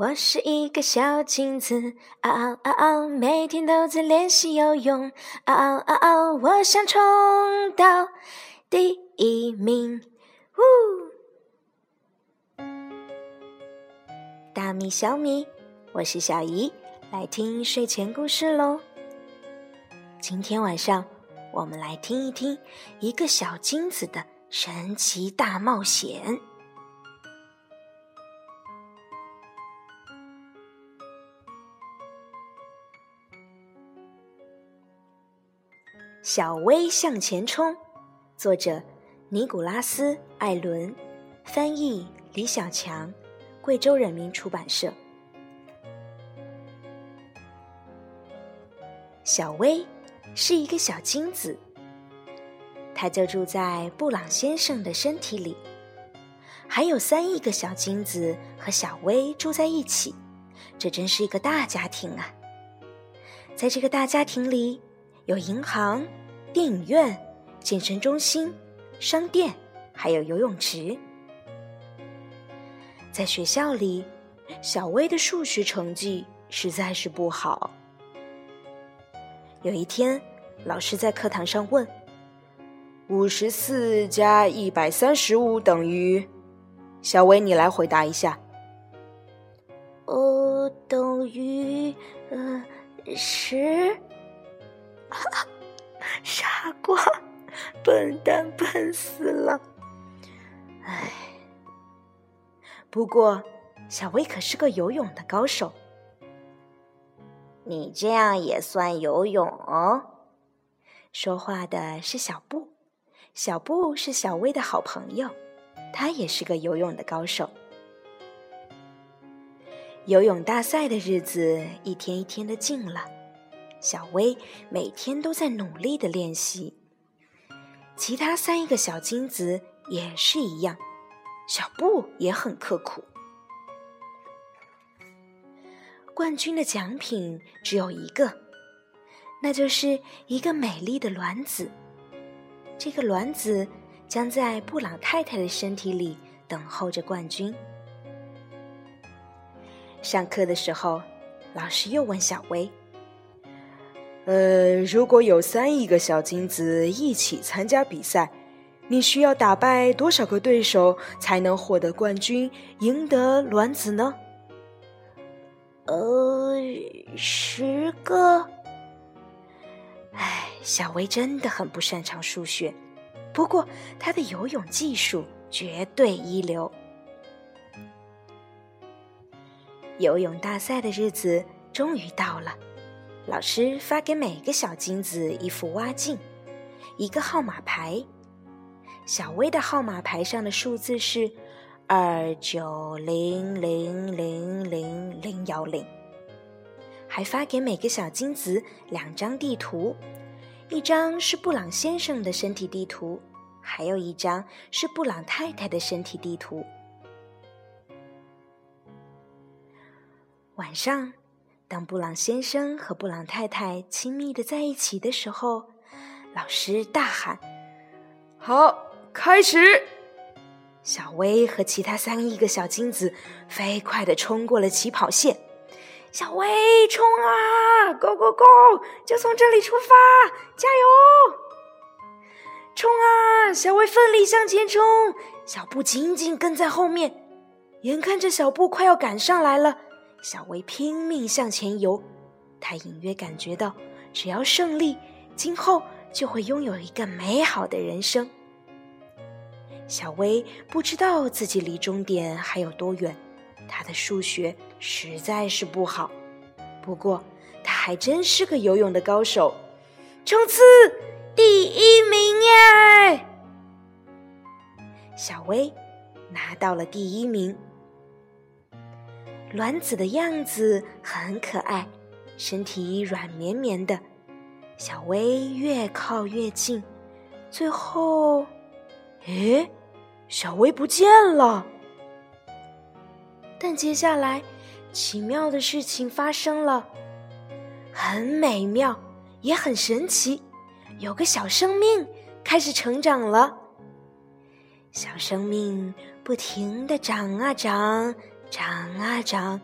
我是一个小金子，啊啊啊啊，每天都在练习游泳，啊啊啊啊，我想冲到第一名。呜！大米小米，我是小姨，来听睡前故事喽。今天晚上，我们来听一听一个小金子的神奇大冒险。小薇向前冲，作者尼古拉斯·艾伦，翻译李小强，贵州人民出版社。小薇是一个小精子，它就住在布朗先生的身体里，还有三亿个小精子和小薇住在一起，这真是一个大家庭啊！在这个大家庭里。有银行、电影院、健身中心、商店，还有游泳池。在学校里，小薇的数学成绩实在是不好。有一天，老师在课堂上问：“五十四加一百三十五等于？”小薇，你来回答一下。哦，等于呃十。哈 哈傻瓜，笨蛋，笨死了！唉，不过小薇可是个游泳的高手。你这样也算游泳？说话的是小布，小布是小薇的好朋友，他也是个游泳的高手。游泳大赛的日子一天一天的近了。小薇每天都在努力的练习，其他三个小金子也是一样，小布也很刻苦。冠军的奖品只有一个，那就是一个美丽的卵子。这个卵子将在布朗太太的身体里等候着冠军。上课的时候，老师又问小薇。呃，如果有三亿个小金子一起参加比赛，你需要打败多少个对手才能获得冠军，赢得卵子呢？呃，十个。唉，小薇真的很不擅长数学，不过她的游泳技术绝对一流。游泳大赛的日子终于到了。老师发给每个小金子一副蛙镜，一个号码牌。小薇的号码牌上的数字是二九零零零零零幺零。还发给每个小金子两张地图，一张是布朗先生的身体地图，还有一张是布朗太太的身体地图。晚上。当布朗先生和布朗太太亲密的在一起的时候，老师大喊：“好，开始！”小薇和其他三亿个小金子飞快的冲过了起跑线。小薇，冲啊！Go go go！就从这里出发，加油！冲啊！小薇奋力向前冲，小布紧紧跟在后面。眼看着小布快要赶上来了。小薇拼命向前游，她隐约感觉到，只要胜利，今后就会拥有一个美好的人生。小薇不知道自己离终点还有多远，她的数学实在是不好，不过她还真是个游泳的高手，冲刺第一名耶！小薇拿到了第一名。卵子的样子很可爱，身体软绵绵的。小薇越靠越近，最后，诶，小薇不见了。但接下来，奇妙的事情发生了，很美妙，也很神奇。有个小生命开始成长了。小生命不停的长啊长。长啊长，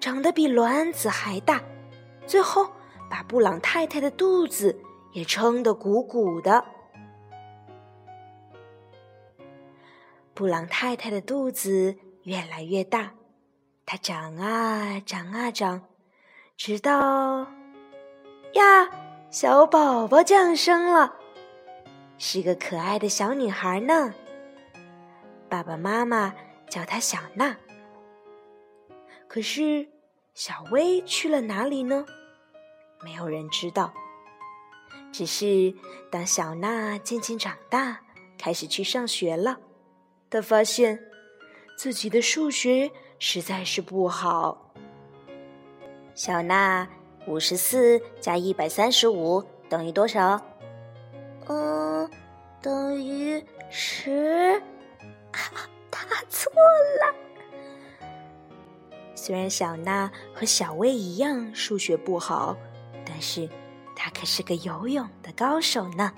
长得比卵子还大，最后把布朗太太的肚子也撑得鼓鼓的。布朗太太的肚子越来越大，它长啊长啊长，直到呀，小宝宝降生了，是个可爱的小女孩呢。爸爸妈妈叫她小娜。可是，小薇去了哪里呢？没有人知道。只是当小娜渐渐长大，开始去上学了。她发现自己的数学实在是不好。小娜，五十四加一百三十五等于多少？嗯，等于十。答错了。虽然小娜和小薇一样数学不好，但是她可是个游泳的高手呢。